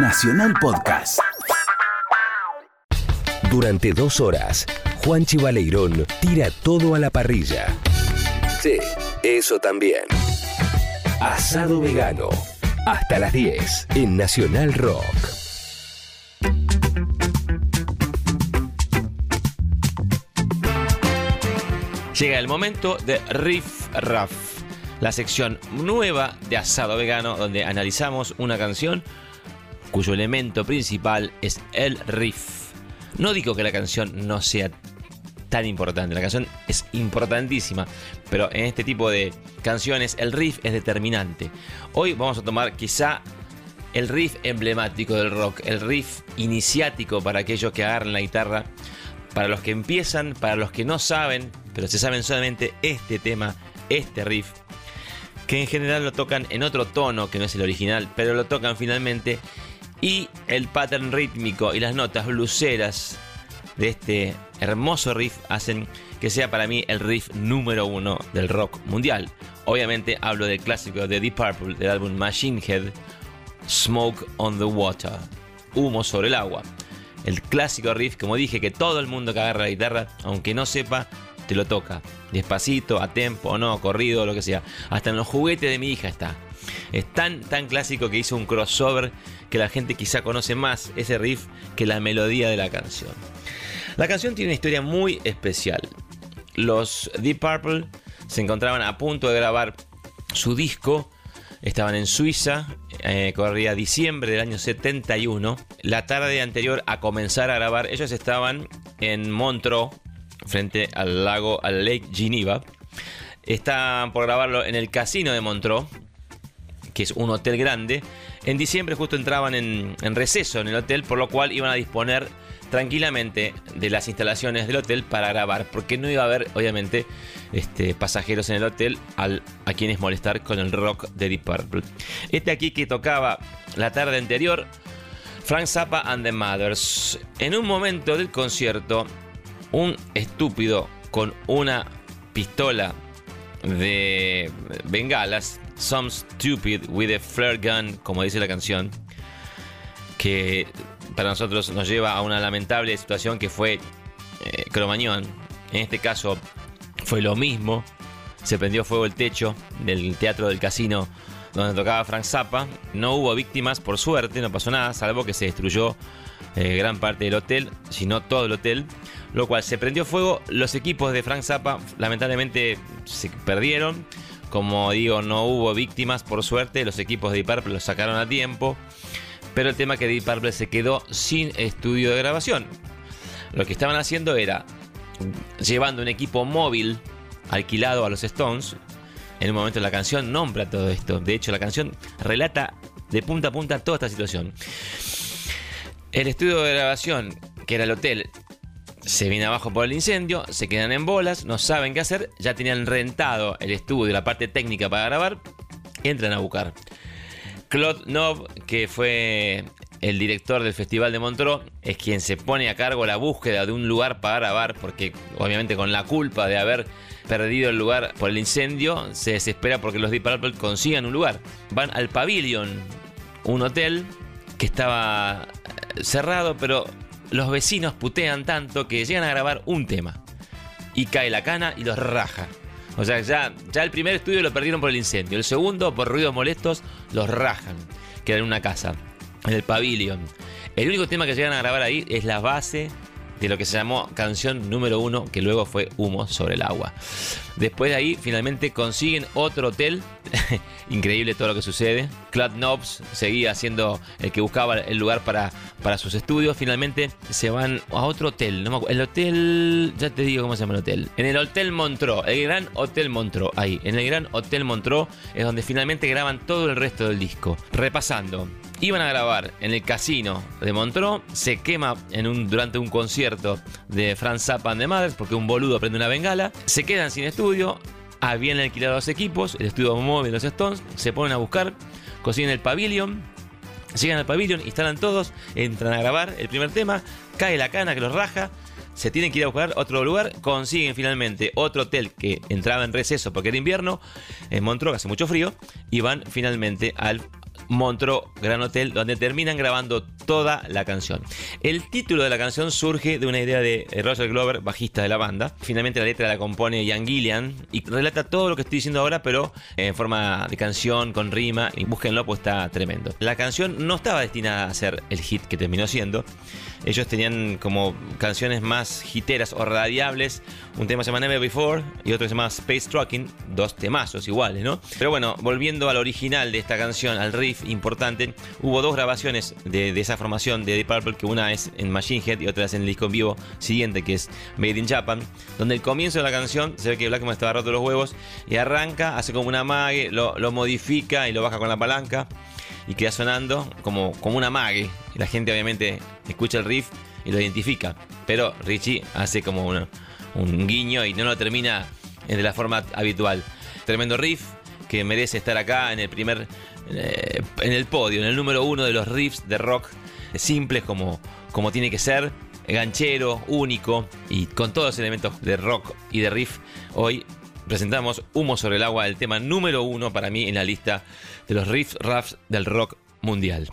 Nacional Podcast. Durante dos horas, Juan Chivaleirón tira todo a la parrilla. Sí, eso también. Asado vegano. Hasta las 10 en Nacional Rock. Llega el momento de Riff Raff, la sección nueva de Asado Vegano, donde analizamos una canción cuyo elemento principal es el riff. No digo que la canción no sea tan importante, la canción es importantísima, pero en este tipo de canciones el riff es determinante. Hoy vamos a tomar quizá el riff emblemático del rock, el riff iniciático para aquellos que agarran la guitarra, para los que empiezan, para los que no saben, pero se saben solamente este tema, este riff, que en general lo tocan en otro tono que no es el original, pero lo tocan finalmente y el pattern rítmico y las notas bluseras de este hermoso riff hacen que sea para mí el riff número uno del rock mundial. Obviamente hablo del clásico de Deep Purple del álbum Machine Head, Smoke on the Water, humo sobre el agua. El clásico riff, como dije, que todo el mundo que agarra la guitarra, aunque no sepa, te lo toca. Despacito, a tempo, no, corrido, lo que sea. Hasta en los juguetes de mi hija está. Es tan, tan clásico que hizo un crossover que la gente quizá conoce más ese riff que la melodía de la canción. La canción tiene una historia muy especial. Los Deep Purple se encontraban a punto de grabar su disco. Estaban en Suiza, eh, corría diciembre del año 71. La tarde anterior a comenzar a grabar, ellos estaban en Montreux, frente al lago, al Lake Geneva. Están por grabarlo en el casino de Montreux, que es un hotel grande. En diciembre justo entraban en, receso en el hotel, por lo cual iban a disponer tranquilamente de las instalaciones del hotel para grabar, porque no iba a haber, obviamente, este, pasajeros en el hotel al, a quienes molestar con el rock de Deep Purple. Este aquí que tocaba la tarde anterior, Frank Zappa and the Mothers. En un momento del concierto, un estúpido con una pistola de bengalas, Some Stupid with a Flare Gun, como dice la canción, que para nosotros nos lleva a una lamentable situación que fue eh, Cromañón. En este caso fue lo mismo. Se prendió fuego el techo del teatro del casino donde tocaba Frank Zappa. No hubo víctimas, por suerte, no pasó nada, salvo que se destruyó eh, gran parte del hotel, si no todo el hotel, lo cual se prendió fuego. Los equipos de Frank Zappa lamentablemente se perdieron. Como digo, no hubo víctimas, por suerte, los equipos de Deep Purple los sacaron a tiempo. Pero el tema es que Deep Purple se quedó sin estudio de grabación. Lo que estaban haciendo era llevando un equipo móvil alquilado a los Stones. En un momento la canción nombra todo esto. De hecho, la canción relata de punta a punta toda esta situación. El estudio de grabación, que era el hotel, se viene abajo por el incendio, se quedan en bolas, no saben qué hacer, ya tenían rentado el estudio, la parte técnica para grabar, entran a buscar. Claude Nov, que fue el director del Festival de Montreux, es quien se pone a cargo la búsqueda de un lugar para grabar, porque obviamente con la culpa de haber perdido el lugar por el incendio, se desespera porque los Deep Purple consigan un lugar. Van al Pavilion, un hotel que estaba cerrado, pero los vecinos putean tanto que llegan a grabar un tema. Y cae la cana y los raja. O sea, ya, ya el primer estudio lo perdieron por el incendio. El segundo, por ruidos molestos, los rajan. Queda en una casa, en el pavilion. El único tema que llegan a grabar ahí es la base de lo que se llamó canción número uno, que luego fue Humo sobre el agua. Después de ahí, finalmente consiguen otro hotel. Increíble todo lo que sucede. Claude Knobs seguía siendo el que buscaba el lugar para, para sus estudios. Finalmente se van a otro hotel. El hotel. Ya te digo cómo se llama el hotel. En el Hotel Montreux. El Gran Hotel Montreux. Ahí. En el Gran Hotel Montreux es donde finalmente graban todo el resto del disco. Repasando. Iban a grabar en el casino de Montreux, se quema durante un concierto de Franz Zappa the Mothers porque un boludo prende una bengala, se quedan sin estudio, habían alquilado los equipos, el estudio móvil los Stones, se ponen a buscar, consiguen el pavilion, llegan al pavilion, instalan todos, entran a grabar el primer tema, cae la cana que los raja, se tienen que ir a buscar otro lugar, consiguen finalmente otro hotel que entraba en receso porque era invierno, en Montreux hace mucho frío, y van finalmente al Montreux Gran Hotel, donde terminan grabando toda la canción. El título de la canción surge de una idea de Roger Glover, bajista de la banda. Finalmente la letra la compone Ian Gillian y relata todo lo que estoy diciendo ahora, pero en forma de canción, con rima, y búsquenlo, pues está tremendo. La canción no estaba destinada a ser el hit que terminó siendo. Ellos tenían como canciones más hiteras o radiables. Un tema se llama Never Before y otro se llama Space Trucking, dos temazos iguales, ¿no? Pero bueno, volviendo al original de esta canción, al riff importante, hubo dos grabaciones de, esa formación de Deep Purple, que una es en Machine Head y otra es en el disco en vivo siguiente, que es Made in Japan, donde el comienzo de la canción se ve que Blackmore estaba roto los huevos y arranca, hace como una mague, lo, modifica y lo baja con la palanca y queda sonando como, como una mague. La gente obviamente escucha el riff y lo identifica, pero Richie hace como un guiño y no lo termina de la forma habitual. Tremendo riff que merece estar acá en el primer, eh, en el podio, en el número uno de los riffs de rock simples como, como tiene que ser, ganchero, único y con todos los elementos de rock y de riff. Hoy presentamos Humo sobre el agua, el tema número uno para mí en la lista de los riffs, raps del rock mundial.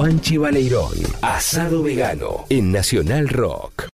Juanchi Baleirón. Asado vegano en Nacional Rock.